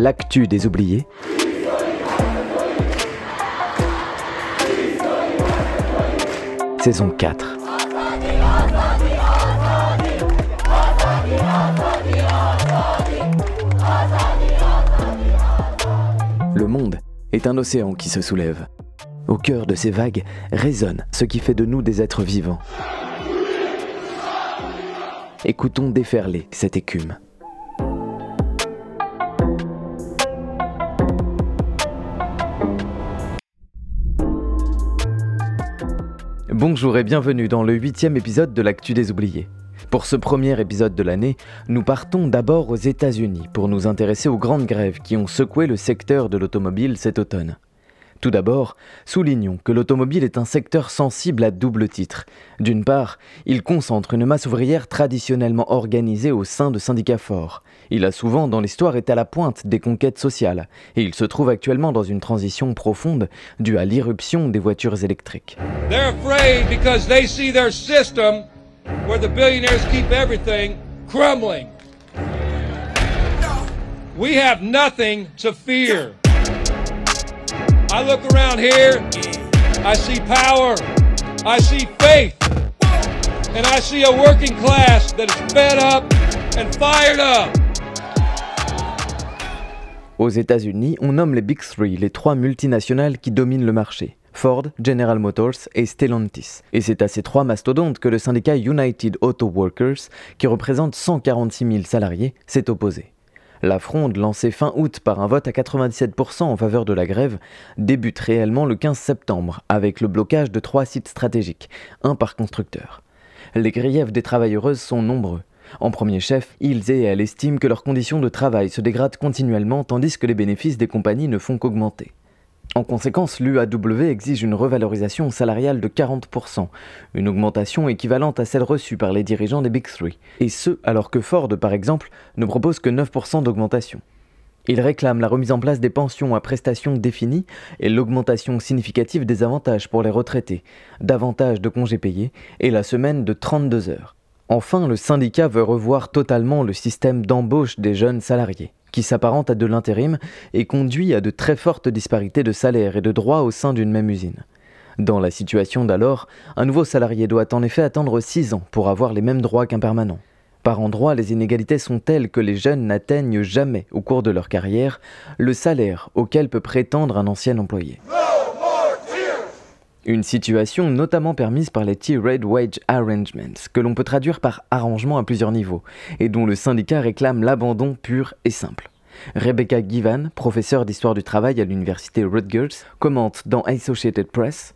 l'actu des oubliés. Saison 4. Le monde est un océan qui se soulève. Au cœur de ces vagues résonne ce qui fait de nous des êtres vivants. Écoutons déferler cette écume. Bonjour et bienvenue dans le huitième épisode de l'Actu des oubliés. Pour ce premier épisode de l'année, nous partons d'abord aux États-Unis pour nous intéresser aux grandes grèves qui ont secoué le secteur de l'automobile cet automne. Tout d'abord, soulignons que l'automobile est un secteur sensible à double titre. D'une part, il concentre une masse ouvrière traditionnellement organisée au sein de syndicats forts. Il a souvent dans l'histoire été à la pointe des conquêtes sociales, et il se trouve actuellement dans une transition profonde due à l'irruption des voitures électriques. They're afraid because they see their system, where the billionaires keep everything, crumbling. We have nothing to fear. I look around here, I see power, I see faith, and I see a working class that is fed up and fired up. Aux États-Unis, on nomme les Big Three, les trois multinationales qui dominent le marché. Ford, General Motors et Stellantis. Et c'est à ces trois mastodontes que le syndicat United Auto Workers, qui représente 146 000 salariés, s'est opposé. La fronde, lancée fin août par un vote à 97% en faveur de la grève, débute réellement le 15 septembre avec le blocage de trois sites stratégiques, un par constructeur. Les griefs des travailleuses sont nombreux. En premier chef, ils et elles estiment que leurs conditions de travail se dégradent continuellement tandis que les bénéfices des compagnies ne font qu'augmenter. En conséquence, l'UAW exige une revalorisation salariale de 40%, une augmentation équivalente à celle reçue par les dirigeants des Big Three, et ce alors que Ford, par exemple, ne propose que 9% d'augmentation. Il réclame la remise en place des pensions à prestations définies et l'augmentation significative des avantages pour les retraités, davantage de congés payés et la semaine de 32 heures. Enfin, le syndicat veut revoir totalement le système d'embauche des jeunes salariés qui s'apparente à de l'intérim et conduit à de très fortes disparités de salaire et de droits au sein d'une même usine. Dans la situation d'alors, un nouveau salarié doit en effet attendre 6 ans pour avoir les mêmes droits qu'un permanent. Par endroits, les inégalités sont telles que les jeunes n'atteignent jamais, au cours de leur carrière, le salaire auquel peut prétendre un ancien employé. Une situation notamment permise par les T-Red Wage Arrangements, que l'on peut traduire par arrangement à plusieurs niveaux, et dont le syndicat réclame l'abandon pur et simple. Rebecca Givan, professeure d'histoire du travail à l'université Rutgers, commente dans Associated Press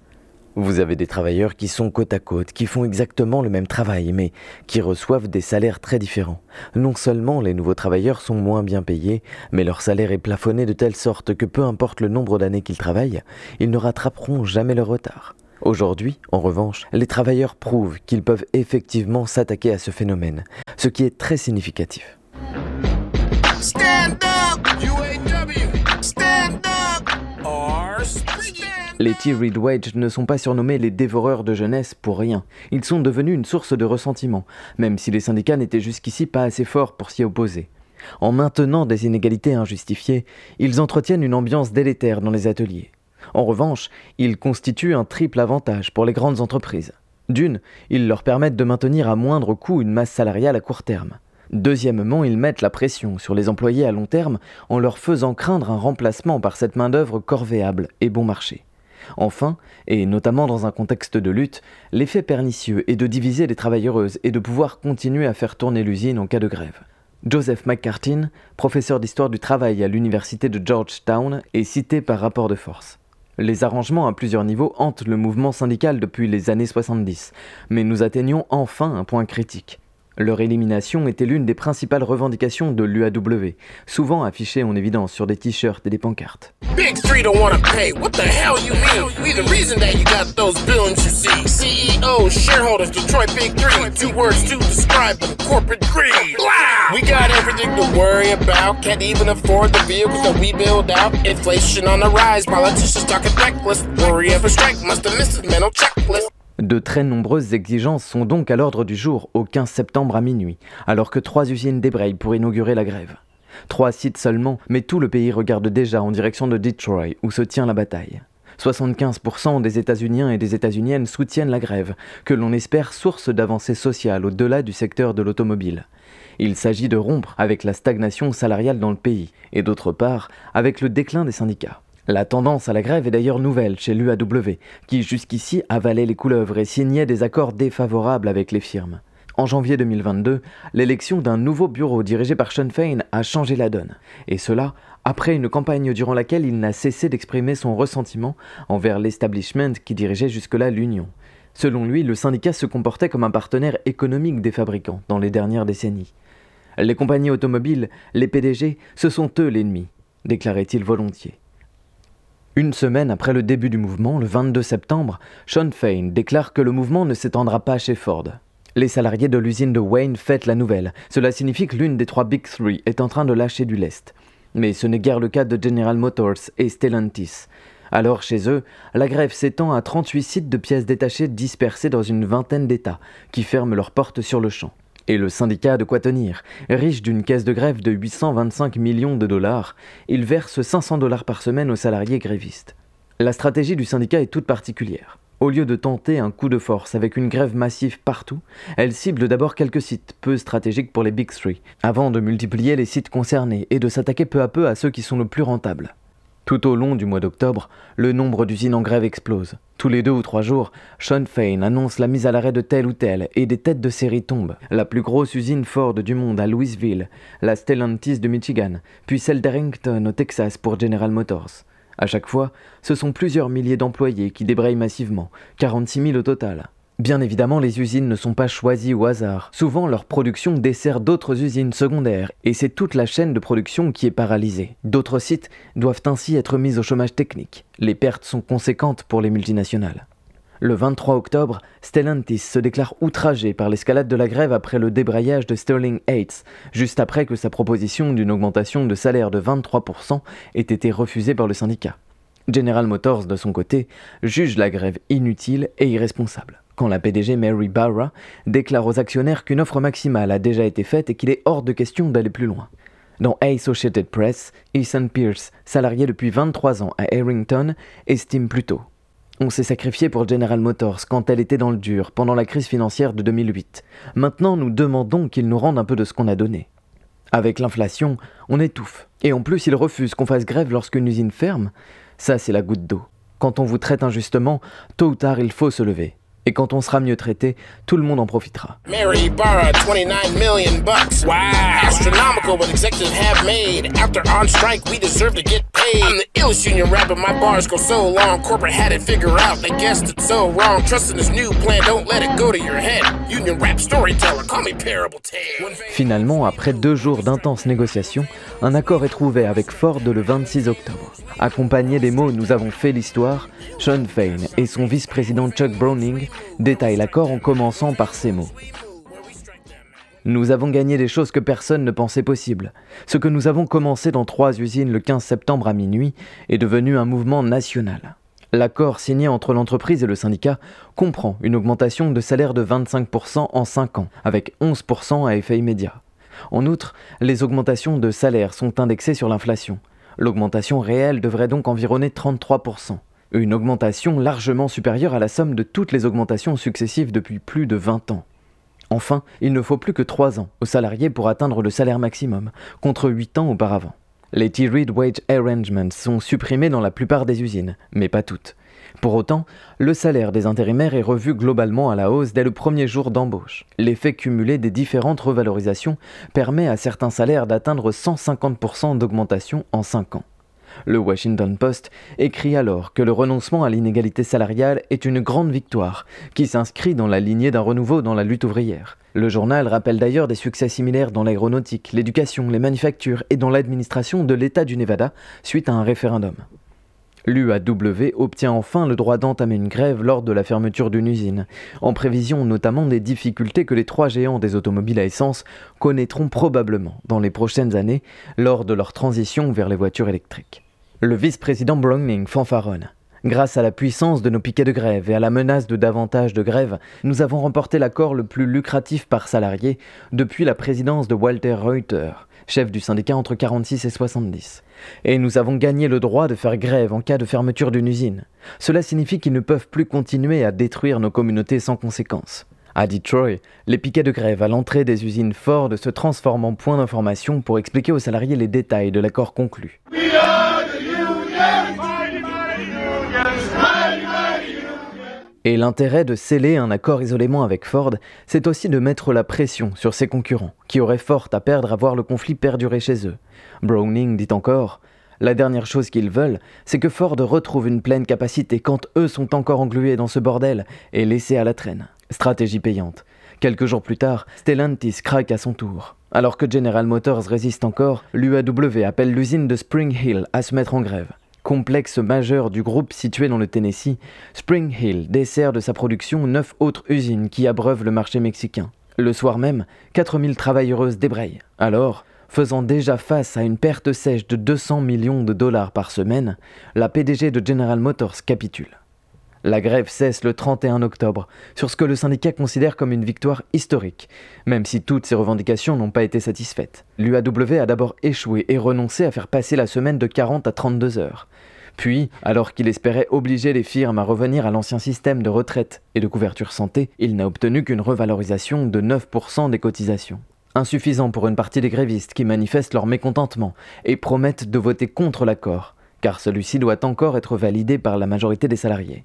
vous avez des travailleurs qui sont côte à côte, qui font exactement le même travail, mais qui reçoivent des salaires très différents. Non seulement les nouveaux travailleurs sont moins bien payés, mais leur salaire est plafonné de telle sorte que peu importe le nombre d'années qu'ils travaillent, ils ne rattraperont jamais leur retard. Aujourd'hui, en revanche, les travailleurs prouvent qu'ils peuvent effectivement s'attaquer à ce phénomène, ce qui est très significatif. Les T-Read Wage ne sont pas surnommés les dévoreurs de jeunesse pour rien. Ils sont devenus une source de ressentiment, même si les syndicats n'étaient jusqu'ici pas assez forts pour s'y opposer. En maintenant des inégalités injustifiées, ils entretiennent une ambiance délétère dans les ateliers. En revanche, ils constituent un triple avantage pour les grandes entreprises. D'une, ils leur permettent de maintenir à moindre coût une masse salariale à court terme. Deuxièmement, ils mettent la pression sur les employés à long terme en leur faisant craindre un remplacement par cette main-d'œuvre corvéable et bon marché. Enfin, et notamment dans un contexte de lutte, l'effet pernicieux est de diviser les travailleuses et de pouvoir continuer à faire tourner l'usine en cas de grève. Joseph McCartin, professeur d'histoire du travail à l'université de Georgetown, est cité par rapport de force. Les arrangements à plusieurs niveaux hantent le mouvement syndical depuis les années 70, mais nous atteignons enfin un point critique. Leur élimination était l'une des principales revendications de l'UAW, souvent affichée en évidence sur des t-shirts et des pancartes. Big Three don't wanna pay. What the hell you mean? We the reason that you got those billions you see. CEOs, shareholders, Detroit Big Three. Two words to describe them: corporate greed. We got everything to worry about. Can't even afford the vehicles that we build out. Inflation on the rise. Politicians talking reckless. Worry of a strike. Must have missed his mental checklist. De très nombreuses exigences sont donc à l'ordre du jour au 15 septembre à minuit, alors que trois usines débrayent pour inaugurer la grève. Trois sites seulement, mais tout le pays regarde déjà en direction de Detroit, où se tient la bataille. 75% des États-Uniens et des États-Uniennes soutiennent la grève, que l'on espère source d'avancées sociales au-delà du secteur de l'automobile. Il s'agit de rompre avec la stagnation salariale dans le pays, et d'autre part avec le déclin des syndicats. La tendance à la grève est d'ailleurs nouvelle chez l'UAW, qui jusqu'ici avalait les couleuvres et signait des accords défavorables avec les firmes. En janvier 2022, l'élection d'un nouveau bureau dirigé par Sean Fein a changé la donne, et cela après une campagne durant laquelle il n'a cessé d'exprimer son ressentiment envers l'establishment qui dirigeait jusque-là l'Union. Selon lui, le syndicat se comportait comme un partenaire économique des fabricants dans les dernières décennies. Les compagnies automobiles, les PDG, ce sont eux l'ennemi, déclarait-il volontiers. Une semaine après le début du mouvement, le 22 septembre, Sean Fein déclare que le mouvement ne s'étendra pas chez Ford. Les salariés de l'usine de Wayne fêtent la nouvelle. Cela signifie que l'une des trois Big Three est en train de lâcher du lest. Mais ce n'est guère le cas de General Motors et Stellantis. Alors chez eux, la grève s'étend à 38 sites de pièces détachées dispersés dans une vingtaine d'États, qui ferment leurs portes sur le champ. Et le syndicat a de quoi tenir. Riche d'une caisse de grève de 825 millions de dollars, il verse 500 dollars par semaine aux salariés grévistes. La stratégie du syndicat est toute particulière. Au lieu de tenter un coup de force avec une grève massive partout, elle cible d'abord quelques sites peu stratégiques pour les Big Three, avant de multiplier les sites concernés et de s'attaquer peu à peu à ceux qui sont le plus rentables. Tout au long du mois d'octobre, le nombre d'usines en grève explose. Tous les deux ou trois jours, Sean Fain annonce la mise à l'arrêt de telle ou telle et des têtes de série tombent. La plus grosse usine Ford du monde à Louisville, la Stellantis de Michigan, puis celle d'Arrington au Texas pour General Motors. À chaque fois, ce sont plusieurs milliers d'employés qui débrayent massivement, 46 000 au total. Bien évidemment, les usines ne sont pas choisies au hasard. Souvent, leur production dessert d'autres usines secondaires, et c'est toute la chaîne de production qui est paralysée. D'autres sites doivent ainsi être mis au chômage technique. Les pertes sont conséquentes pour les multinationales. Le 23 octobre, Stellantis se déclare outragé par l'escalade de la grève après le débrayage de Sterling Heights, juste après que sa proposition d'une augmentation de salaire de 23% ait été refusée par le syndicat. General Motors, de son côté, juge la grève inutile et irresponsable quand la PDG Mary Barra déclare aux actionnaires qu'une offre maximale a déjà été faite et qu'il est hors de question d'aller plus loin. Dans Associated Press, Ethan Pierce, salarié depuis 23 ans à Harrington, estime plutôt on s'est sacrifié pour General Motors quand elle était dans le dur, pendant la crise financière de 2008. Maintenant, nous demandons qu'ils nous rendent un peu de ce qu'on a donné. Avec l'inflation, on étouffe. Et en plus, ils refusent qu'on fasse grève lorsqu'une usine ferme. Ça, c'est la goutte d'eau. Quand on vous traite injustement, tôt ou tard, il faut se lever. Et quand on sera mieux traité, tout le monde en profitera. Mary Barra, 29 million bucks. Wow. Astronomical what executives have made. After on strike, we deserve to get paid. I'm the illest union rapper, my bars go so long. Corporate had it figure out, they guessed it so wrong. Trust in this new plan, don't let it go to your head. Union rap storyteller, call me Parable Tale. Finalement, après deux jours d'intenses négociations, un accord est trouvé avec Ford le 26 octobre. Accompagné des mots Nous avons fait l'histoire, Sean Fain et son vice-président Chuck Browning détaillent l'accord en commençant par ces mots. Nous avons gagné des choses que personne ne pensait possibles. Ce que nous avons commencé dans trois usines le 15 septembre à minuit est devenu un mouvement national. L'accord signé entre l'entreprise et le syndicat comprend une augmentation de salaire de 25% en 5 ans, avec 11% à effet immédiat. En outre, les augmentations de salaire sont indexées sur l'inflation. L'augmentation réelle devrait donc environner 33%, une augmentation largement supérieure à la somme de toutes les augmentations successives depuis plus de 20 ans. Enfin, il ne faut plus que 3 ans aux salariés pour atteindre le salaire maximum, contre 8 ans auparavant. Les T-Read Wage Arrangements sont supprimés dans la plupart des usines, mais pas toutes. Pour autant, le salaire des intérimaires est revu globalement à la hausse dès le premier jour d'embauche. L'effet cumulé des différentes revalorisations permet à certains salaires d'atteindre 150% d'augmentation en 5 ans. Le Washington Post écrit alors que le renoncement à l'inégalité salariale est une grande victoire, qui s'inscrit dans la lignée d'un renouveau dans la lutte ouvrière. Le journal rappelle d'ailleurs des succès similaires dans l'aéronautique, l'éducation, les manufactures et dans l'administration de l'État du Nevada suite à un référendum. L'UAW obtient enfin le droit d'entamer une grève lors de la fermeture d'une usine, en prévision notamment des difficultés que les trois géants des automobiles à essence connaîtront probablement dans les prochaines années lors de leur transition vers les voitures électriques. Le vice-président Browning fanfaronne. Grâce à la puissance de nos piquets de grève et à la menace de davantage de grèves, nous avons remporté l'accord le plus lucratif par salarié depuis la présidence de Walter Reuter, chef du syndicat entre 46 et 70. Et nous avons gagné le droit de faire grève en cas de fermeture d'une usine. Cela signifie qu'ils ne peuvent plus continuer à détruire nos communautés sans conséquence. À Detroit, les piquets de grève à l'entrée des usines Ford se transforment en point d'information pour expliquer aux salariés les détails de l'accord conclu. Et l'intérêt de sceller un accord isolément avec Ford, c'est aussi de mettre la pression sur ses concurrents, qui auraient fort à perdre à voir le conflit perdurer chez eux. Browning dit encore La dernière chose qu'ils veulent, c'est que Ford retrouve une pleine capacité quand eux sont encore englués dans ce bordel et laissés à la traîne. Stratégie payante. Quelques jours plus tard, Stellantis craque à son tour. Alors que General Motors résiste encore, l'UAW appelle l'usine de Spring Hill à se mettre en grève complexe majeur du groupe situé dans le Tennessee, Spring Hill dessert de sa production neuf autres usines qui abreuvent le marché mexicain. Le soir même, 4000 travailleuses débrayent. Alors, faisant déjà face à une perte sèche de 200 millions de dollars par semaine, la PDG de General Motors capitule. La grève cesse le 31 octobre, sur ce que le syndicat considère comme une victoire historique, même si toutes ses revendications n'ont pas été satisfaites. L'UAW a d'abord échoué et renoncé à faire passer la semaine de 40 à 32 heures. Puis, alors qu'il espérait obliger les firmes à revenir à l'ancien système de retraite et de couverture santé, il n'a obtenu qu'une revalorisation de 9% des cotisations. Insuffisant pour une partie des grévistes qui manifestent leur mécontentement et promettent de voter contre l'accord, car celui-ci doit encore être validé par la majorité des salariés.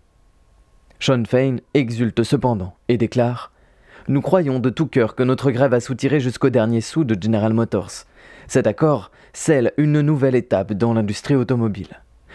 Sean Fain exulte cependant et déclare Nous croyons de tout cœur que notre grève a soutiré jusqu'au dernier sou de General Motors. Cet accord scelle une nouvelle étape dans l'industrie automobile.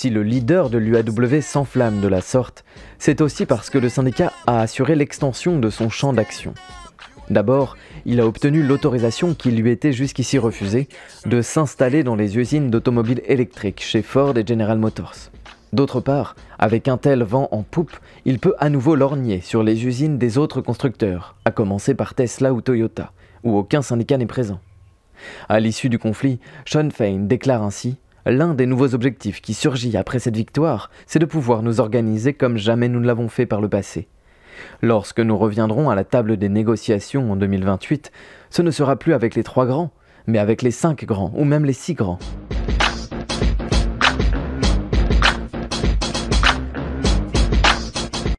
Si le leader de l'UAW s'enflamme de la sorte, c'est aussi parce que le syndicat a assuré l'extension de son champ d'action. D'abord, il a obtenu l'autorisation qui lui était jusqu'ici refusée de s'installer dans les usines d'automobiles électriques chez Ford et General Motors. D'autre part, avec un tel vent en poupe, il peut à nouveau lorgner sur les usines des autres constructeurs, à commencer par Tesla ou Toyota, où aucun syndicat n'est présent. À l'issue du conflit, Sean Fain déclare ainsi L'un des nouveaux objectifs qui surgit après cette victoire, c'est de pouvoir nous organiser comme jamais nous ne l'avons fait par le passé. Lorsque nous reviendrons à la table des négociations en 2028, ce ne sera plus avec les trois grands, mais avec les cinq grands, ou même les six grands.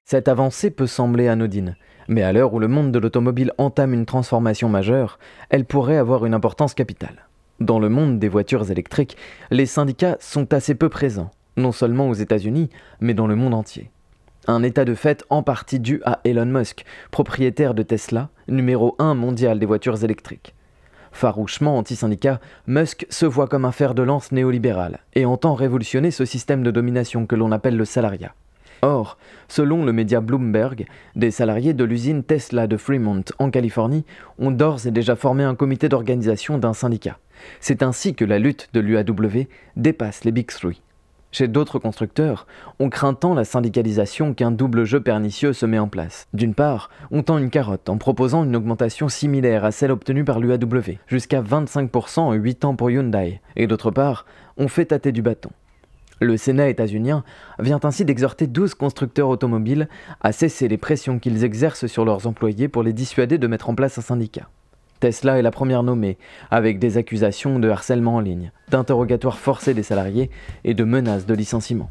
Cette avancée peut sembler anodine, mais à l'heure où le monde de l'automobile entame une transformation majeure, elle pourrait avoir une importance capitale. Dans le monde des voitures électriques, les syndicats sont assez peu présents, non seulement aux États-Unis, mais dans le monde entier. Un état de fait en partie dû à Elon Musk, propriétaire de Tesla, numéro 1 mondial des voitures électriques. Farouchement anti-syndicat, Musk se voit comme un fer de lance néolibéral et entend révolutionner ce système de domination que l'on appelle le salariat. Or, selon le média Bloomberg, des salariés de l'usine Tesla de Fremont en Californie ont d'ores et déjà formé un comité d'organisation d'un syndicat. C'est ainsi que la lutte de l'UAW dépasse les Big Three. Chez d'autres constructeurs, on craint tant la syndicalisation qu'un double jeu pernicieux se met en place. D'une part, on tend une carotte en proposant une augmentation similaire à celle obtenue par l'UAW, jusqu'à 25% en 8 ans pour Hyundai, et d'autre part, on fait tâter du bâton. Le Sénat états-unien vient ainsi d'exhorter 12 constructeurs automobiles à cesser les pressions qu'ils exercent sur leurs employés pour les dissuader de mettre en place un syndicat. Tesla est la première nommée, avec des accusations de harcèlement en ligne, d'interrogatoires forcés des salariés et de menaces de licenciement.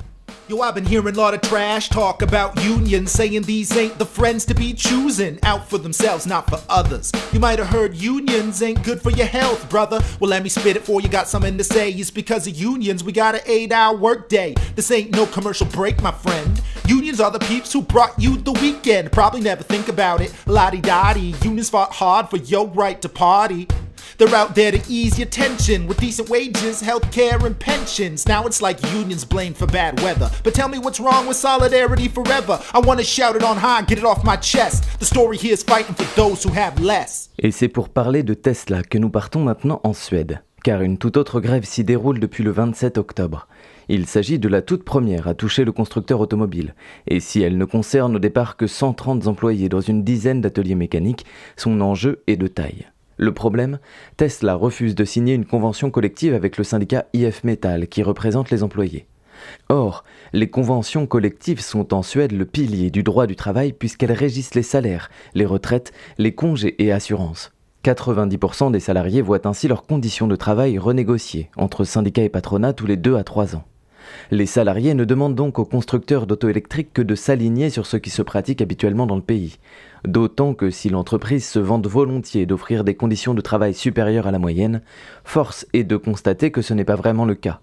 Yo, I've been hearing a lot of trash talk about unions, saying these ain't the friends to be choosing. Out for themselves, not for others. You might have heard unions ain't good for your health, brother. Well, let me spit it for you, got something to say. It's because of unions, we got an eight hour workday. This ain't no commercial break, my friend. Unions are the peeps who brought you the weekend. Probably never think about it. Lottie dottie, unions fought hard for your right to party. They're out there to ease your tension with decent wages, and pensions. Now it's like unions for bad weather. But tell me what's wrong with solidarity forever. I shout it on high, get it off my chest. The story here is fighting for those who have less. Et c'est pour parler de Tesla que nous partons maintenant en Suède, car une toute autre grève s'y déroule depuis le 27 octobre. Il s'agit de la toute première à toucher le constructeur automobile, et si elle ne concerne au départ que 130 employés dans une dizaine d'ateliers mécaniques, son enjeu est de taille. Le problème, Tesla refuse de signer une convention collective avec le syndicat IF Metal qui représente les employés. Or, les conventions collectives sont en Suède le pilier du droit du travail puisqu'elles régissent les salaires, les retraites, les congés et assurances. 90% des salariés voient ainsi leurs conditions de travail renégociées entre syndicats et patronat tous les 2 à 3 ans. Les salariés ne demandent donc aux constructeurs d'auto électriques que de s'aligner sur ce qui se pratique habituellement dans le pays. D'autant que si l'entreprise se vante volontiers d'offrir des conditions de travail supérieures à la moyenne, force est de constater que ce n'est pas vraiment le cas.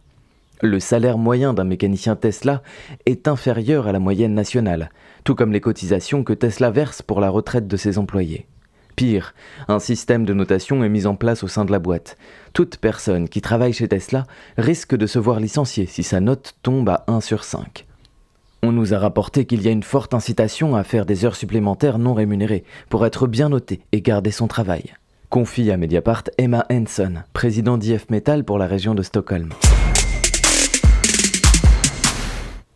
Le salaire moyen d'un mécanicien Tesla est inférieur à la moyenne nationale, tout comme les cotisations que Tesla verse pour la retraite de ses employés. Pire, un système de notation est mis en place au sein de la boîte. Toute personne qui travaille chez Tesla risque de se voir licenciée si sa note tombe à 1 sur 5. On nous a rapporté qu'il y a une forte incitation à faire des heures supplémentaires non rémunérées pour être bien noté et garder son travail. Confie à Mediapart Emma Henson, président d'IF Metal pour la région de Stockholm.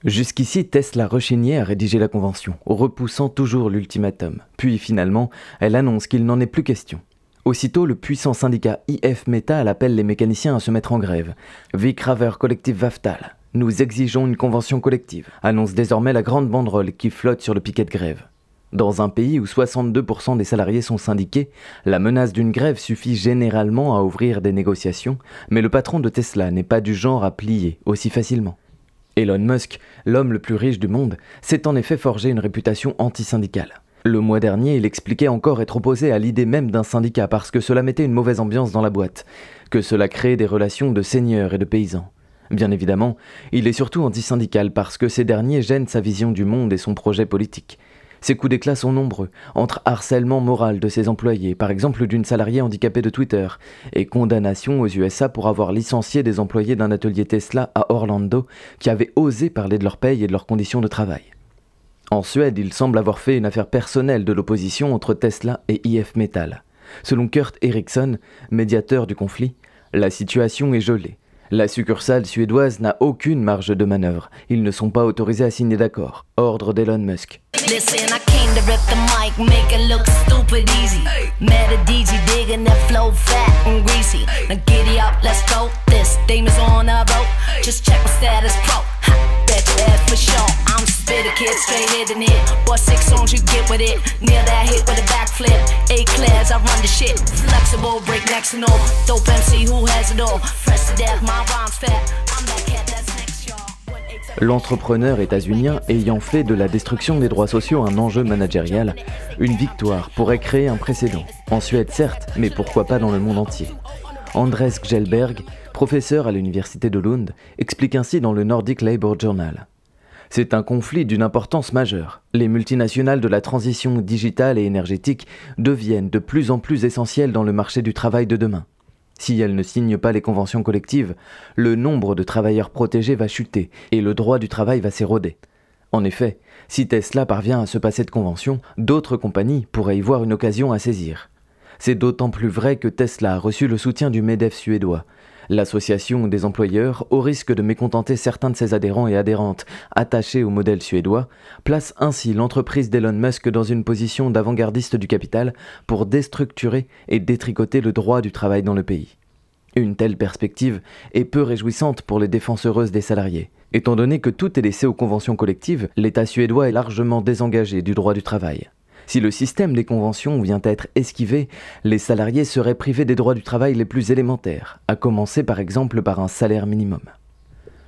Jusqu'ici, Tesla rechignait à rédiger la convention, repoussant toujours l'ultimatum. Puis finalement, elle annonce qu'il n'en est plus question. Aussitôt, le puissant syndicat IF Metal appelle les mécaniciens à se mettre en grève. Vikraver Collective Vaftal. Nous exigeons une convention collective, annonce désormais la grande banderole qui flotte sur le piquet de grève. Dans un pays où 62% des salariés sont syndiqués, la menace d'une grève suffit généralement à ouvrir des négociations, mais le patron de Tesla n'est pas du genre à plier aussi facilement. Elon Musk, l'homme le plus riche du monde, s'est en effet forgé une réputation anti-syndicale. Le mois dernier, il expliquait encore être opposé à l'idée même d'un syndicat parce que cela mettait une mauvaise ambiance dans la boîte, que cela créait des relations de seigneurs et de paysans. Bien évidemment, il est surtout anti-syndical parce que ces derniers gênent sa vision du monde et son projet politique. Ces coups d'éclat sont nombreux, entre harcèlement moral de ses employés, par exemple d'une salariée handicapée de Twitter, et condamnation aux USA pour avoir licencié des employés d'un atelier Tesla à Orlando qui avaient osé parler de leur paye et de leurs conditions de travail. En Suède, il semble avoir fait une affaire personnelle de l'opposition entre Tesla et IF Metal. Selon Kurt Eriksson, médiateur du conflit, la situation est gelée. La succursale suédoise n'a aucune marge de manœuvre. Ils ne sont pas autorisés à signer d'accord. Ordre d'Elon Musk. L'entrepreneur états-unien ayant fait de la destruction des droits sociaux un enjeu managérial, une victoire pourrait créer un précédent. En Suède certes, mais pourquoi pas dans le monde entier. Andres Gjelberg, professeur à l'université de Lund, explique ainsi dans le Nordic Labour Journal. C'est un conflit d'une importance majeure. Les multinationales de la transition digitale et énergétique deviennent de plus en plus essentielles dans le marché du travail de demain. Si elles ne signent pas les conventions collectives, le nombre de travailleurs protégés va chuter et le droit du travail va s'éroder. En effet, si Tesla parvient à se passer de conventions, d'autres compagnies pourraient y voir une occasion à saisir. C'est d'autant plus vrai que Tesla a reçu le soutien du MEDEF suédois, L'association des employeurs, au risque de mécontenter certains de ses adhérents et adhérentes attachés au modèle suédois, place ainsi l'entreprise d'Elon Musk dans une position d'avant-gardiste du capital pour déstructurer et détricoter le droit du travail dans le pays. Une telle perspective est peu réjouissante pour les défenseuses des salariés. Étant donné que tout est laissé aux conventions collectives, l'État suédois est largement désengagé du droit du travail. Si le système des conventions vient à être esquivé, les salariés seraient privés des droits du travail les plus élémentaires, à commencer par exemple par un salaire minimum.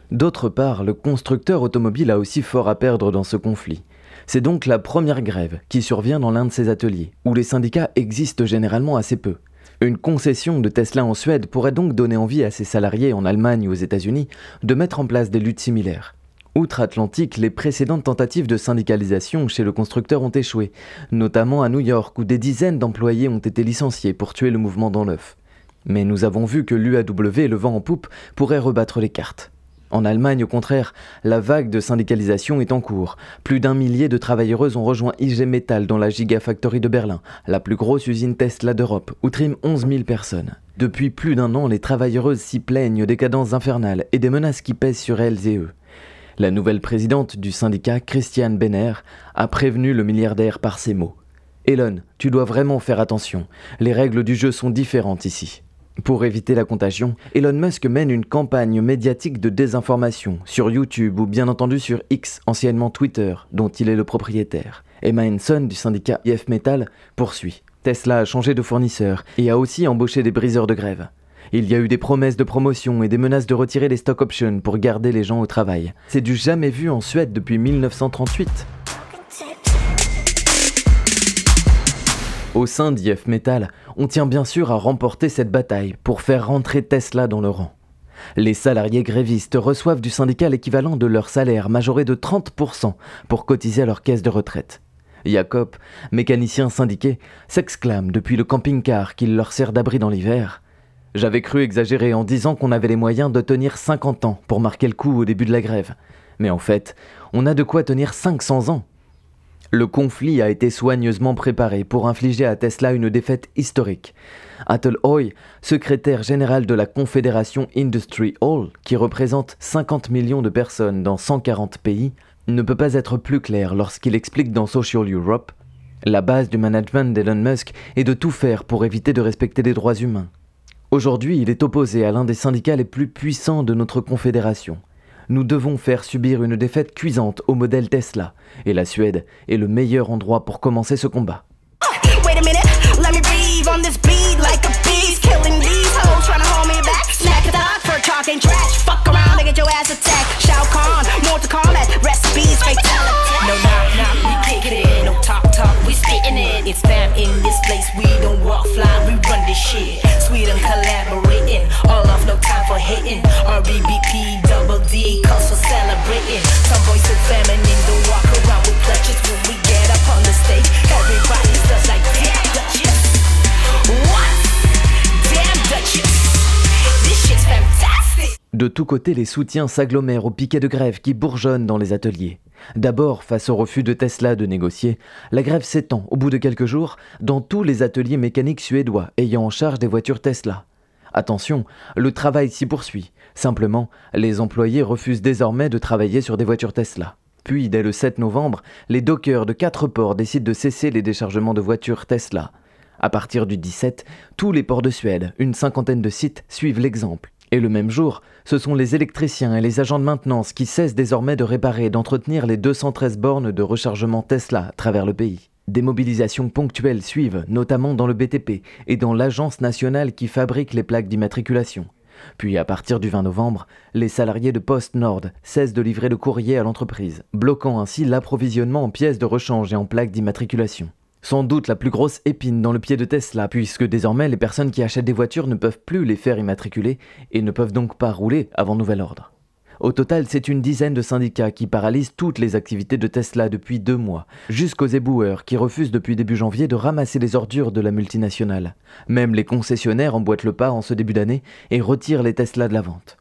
D'autre part, le constructeur automobile a aussi fort à perdre dans ce conflit. C'est donc la première grève qui survient dans l'un de ses ateliers, où les syndicats existent généralement assez peu. Une concession de Tesla en Suède pourrait donc donner envie à ses salariés en Allemagne ou aux États-Unis de mettre en place des luttes similaires. Outre-Atlantique, les précédentes tentatives de syndicalisation chez le constructeur ont échoué, notamment à New York où des dizaines d'employés ont été licenciés pour tuer le mouvement dans l'œuf. Mais nous avons vu que l'UAW, le vent en poupe, pourrait rebattre les cartes. En Allemagne, au contraire, la vague de syndicalisation est en cours. Plus d'un millier de travailleuses ont rejoint IG Metall dans la Gigafactory de Berlin, la plus grosse usine Tesla d'Europe, où triment 11 000 personnes. Depuis plus d'un an, les travailleuses s'y plaignent des cadences infernales et des menaces qui pèsent sur elles et eux. La nouvelle présidente du syndicat, Christiane Benner, a prévenu le milliardaire par ces mots. Elon, tu dois vraiment faire attention. Les règles du jeu sont différentes ici. Pour éviter la contagion, Elon Musk mène une campagne médiatique de désinformation sur YouTube ou bien entendu sur X, anciennement Twitter, dont il est le propriétaire. Emma Henson du syndicat IF Metal poursuit. Tesla a changé de fournisseur et a aussi embauché des briseurs de grève. Il y a eu des promesses de promotion et des menaces de retirer les stock options pour garder les gens au travail. C'est du jamais vu en Suède depuis 1938. Au sein d'IF Metal, on tient bien sûr à remporter cette bataille pour faire rentrer Tesla dans le rang. Les salariés grévistes reçoivent du syndicat l'équivalent de leur salaire majoré de 30% pour cotiser à leur caisse de retraite. Jacob, mécanicien syndiqué, s'exclame depuis le camping-car qu'il leur sert d'abri dans l'hiver. J'avais cru exagérer en disant qu'on avait les moyens de tenir 50 ans pour marquer le coup au début de la grève. Mais en fait, on a de quoi tenir 500 ans. Le conflit a été soigneusement préparé pour infliger à Tesla une défaite historique. Atul Hoy, secrétaire général de la Confédération Industry All, qui représente 50 millions de personnes dans 140 pays, ne peut pas être plus clair lorsqu'il explique dans Social Europe La base du management d'Elon Musk est de tout faire pour éviter de respecter les droits humains. Aujourd'hui, il est opposé à l'un des syndicats les plus puissants de notre confédération. Nous devons faire subir une défaite cuisante au modèle Tesla, et la Suède est le meilleur endroit pour commencer ce combat. Tous les soutiens s'agglomèrent au piquet de grève qui bourgeonne dans les ateliers. D'abord, face au refus de Tesla de négocier, la grève s'étend, au bout de quelques jours, dans tous les ateliers mécaniques suédois ayant en charge des voitures Tesla. Attention, le travail s'y poursuit. Simplement, les employés refusent désormais de travailler sur des voitures Tesla. Puis, dès le 7 novembre, les dockers de quatre ports décident de cesser les déchargements de voitures Tesla. À partir du 17, tous les ports de Suède, une cinquantaine de sites, suivent l'exemple. Et le même jour, ce sont les électriciens et les agents de maintenance qui cessent désormais de réparer et d'entretenir les 213 bornes de rechargement Tesla à travers le pays. Des mobilisations ponctuelles suivent, notamment dans le BTP et dans l'agence nationale qui fabrique les plaques d'immatriculation. Puis à partir du 20 novembre, les salariés de Post Nord cessent de livrer le courrier à l'entreprise, bloquant ainsi l'approvisionnement en pièces de rechange et en plaques d'immatriculation. Sans doute la plus grosse épine dans le pied de Tesla, puisque désormais les personnes qui achètent des voitures ne peuvent plus les faire immatriculer et ne peuvent donc pas rouler avant nouvel ordre. Au total, c'est une dizaine de syndicats qui paralysent toutes les activités de Tesla depuis deux mois, jusqu'aux éboueurs qui refusent depuis début janvier de ramasser les ordures de la multinationale. Même les concessionnaires emboîtent le pas en ce début d'année et retirent les Tesla de la vente.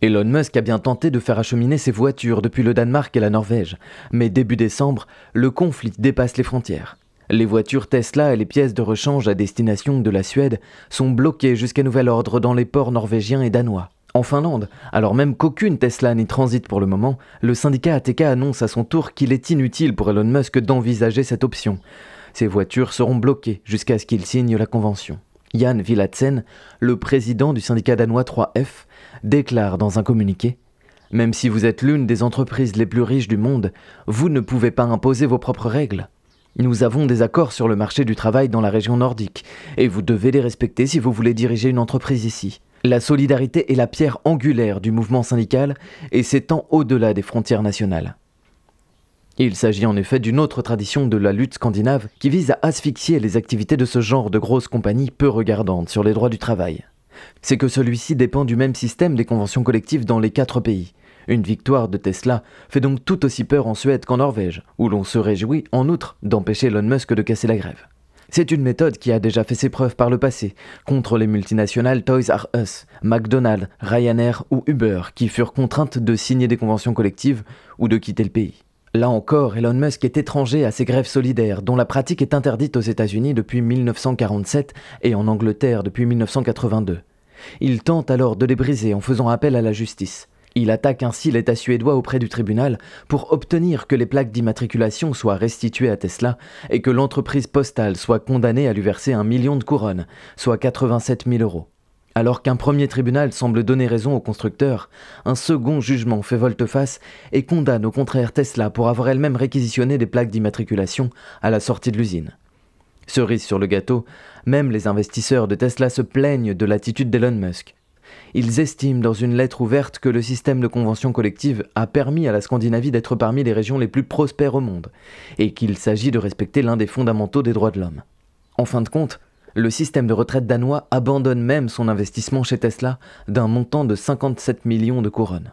Elon Musk a bien tenté de faire acheminer ses voitures depuis le Danemark et la Norvège, mais début décembre, le conflit dépasse les frontières. Les voitures Tesla et les pièces de rechange à destination de la Suède sont bloquées jusqu'à nouvel ordre dans les ports norvégiens et danois. En Finlande, alors même qu'aucune Tesla n'y transite pour le moment, le syndicat ATK annonce à son tour qu'il est inutile pour Elon Musk d'envisager cette option. Ces voitures seront bloquées jusqu'à ce qu'il signe la convention. Jan Villatsen, le président du syndicat danois 3F, déclare dans un communiqué Même si vous êtes l'une des entreprises les plus riches du monde, vous ne pouvez pas imposer vos propres règles. Nous avons des accords sur le marché du travail dans la région nordique, et vous devez les respecter si vous voulez diriger une entreprise ici. La solidarité est la pierre angulaire du mouvement syndical et s'étend au-delà des frontières nationales. Il s'agit en effet d'une autre tradition de la lutte scandinave qui vise à asphyxier les activités de ce genre de grosses compagnies peu regardantes sur les droits du travail. C'est que celui-ci dépend du même système des conventions collectives dans les quatre pays, une victoire de Tesla fait donc tout aussi peur en Suède qu'en Norvège, où l'on se réjouit en outre d'empêcher Elon Musk de casser la grève. C'est une méthode qui a déjà fait ses preuves par le passé, contre les multinationales Toys R Us, McDonald's, Ryanair ou Uber, qui furent contraintes de signer des conventions collectives ou de quitter le pays. Là encore, Elon Musk est étranger à ces grèves solidaires, dont la pratique est interdite aux États-Unis depuis 1947 et en Angleterre depuis 1982. Il tente alors de les briser en faisant appel à la justice. Il attaque ainsi l'État suédois auprès du tribunal pour obtenir que les plaques d'immatriculation soient restituées à Tesla et que l'entreprise postale soit condamnée à lui verser un million de couronnes, soit 87 000 euros. Alors qu'un premier tribunal semble donner raison au constructeur, un second jugement fait volte-face et condamne au contraire Tesla pour avoir elle-même réquisitionné des plaques d'immatriculation à la sortie de l'usine. Cerise sur le gâteau, même les investisseurs de Tesla se plaignent de l'attitude d'Elon Musk. Ils estiment dans une lettre ouverte que le système de convention collective a permis à la Scandinavie d'être parmi les régions les plus prospères au monde, et qu'il s'agit de respecter l'un des fondamentaux des droits de l'homme. En fin de compte, le système de retraite danois abandonne même son investissement chez Tesla d'un montant de 57 millions de couronnes.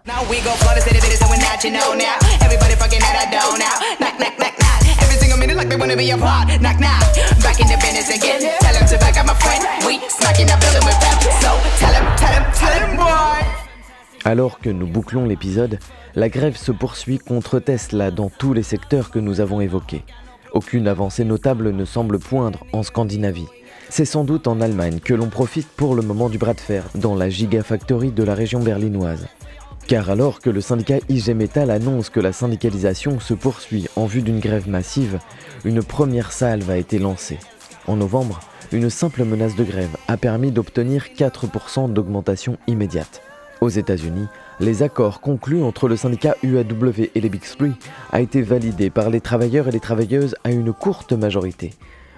Alors que nous bouclons l'épisode, la grève se poursuit contre Tesla dans tous les secteurs que nous avons évoqués. Aucune avancée notable ne semble poindre en Scandinavie. C'est sans doute en Allemagne que l'on profite pour le moment du bras de fer dans la Gigafactory de la région berlinoise. Car alors que le syndicat IG Metal annonce que la syndicalisation se poursuit en vue d'une grève massive, une première salve a été lancée. En novembre, une simple menace de grève a permis d'obtenir 4% d'augmentation immédiate. Aux États-Unis, les accords conclus entre le syndicat UAW et les Big Three a été validé par les travailleurs et les travailleuses à une courte majorité.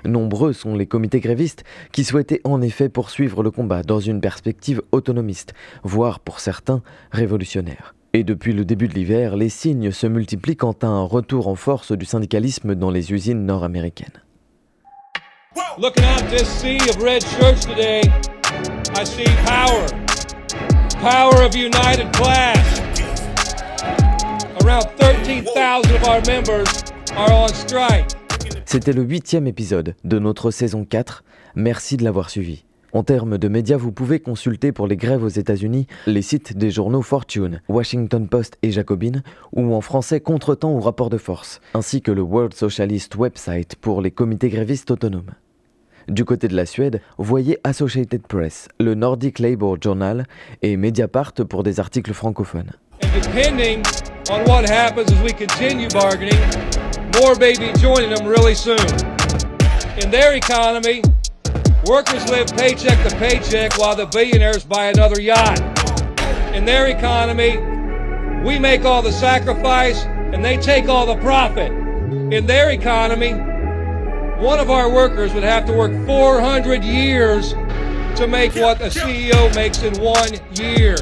Nombreux sont les comités grévistes qui souhaitaient en effet poursuivre le combat dans une perspective autonomiste, voire pour certains révolutionnaire. Et depuis le début de l'hiver, les signes se multiplient quant à un retour en force du syndicalisme dans les usines nord-américaines. Looking out this sea of red shirts today, I see power. Power of united class. Around 13,000 of our members are on strike. C'était le huitième épisode de notre saison 4. Merci de l'avoir suivi. En termes de médias, vous pouvez consulter pour les grèves aux États-Unis les sites des journaux Fortune, Washington Post et Jacobin, ou en français Contretemps ou Rapport de Force, ainsi que le World Socialist Website pour les comités grévistes autonomes. Du côté de la Suède, voyez Associated Press, le Nordic Labour Journal et Mediapart pour des articles francophones. depending more may be joining them really soon. In their economy, workers live paycheck to paycheck while the billionaires buy another yacht. In their economy, we make all the sacrifice and they take all the profit. In their economy, one of our workers would have to work 400 years to make what a CEO makes in one year.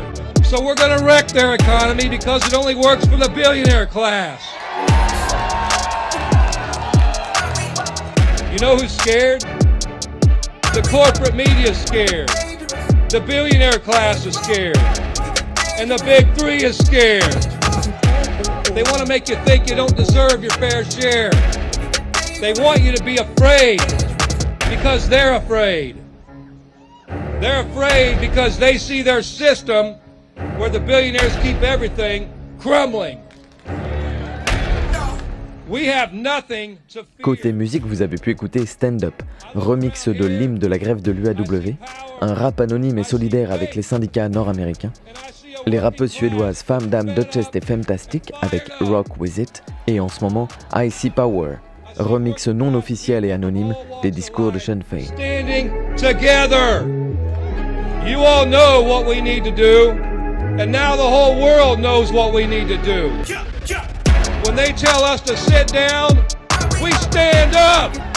So we're going to wreck their economy because it only works for the billionaire class. You know who's scared? The corporate media is scared. The billionaire class is scared. And the big three is scared. They want to make you think you don't deserve your fair share. They want you to be afraid because they're afraid. They're afraid because they see their system where the billionaires keep everything crumbling. Côté musique, vous avez pu écouter Stand Up, remix de l'hymne de la grève de l'UAW, un rap anonyme et solidaire avec les syndicats nord-américains, les rappeuses suédoises Femme Dame Duchess et Fantastic avec Rock With It, et en ce moment I See Power, remix non officiel et anonyme des discours de Sean Fay. standing together. You all know what we need to do, and now the whole world knows what we need to do. When they tell us to sit down, we stand up.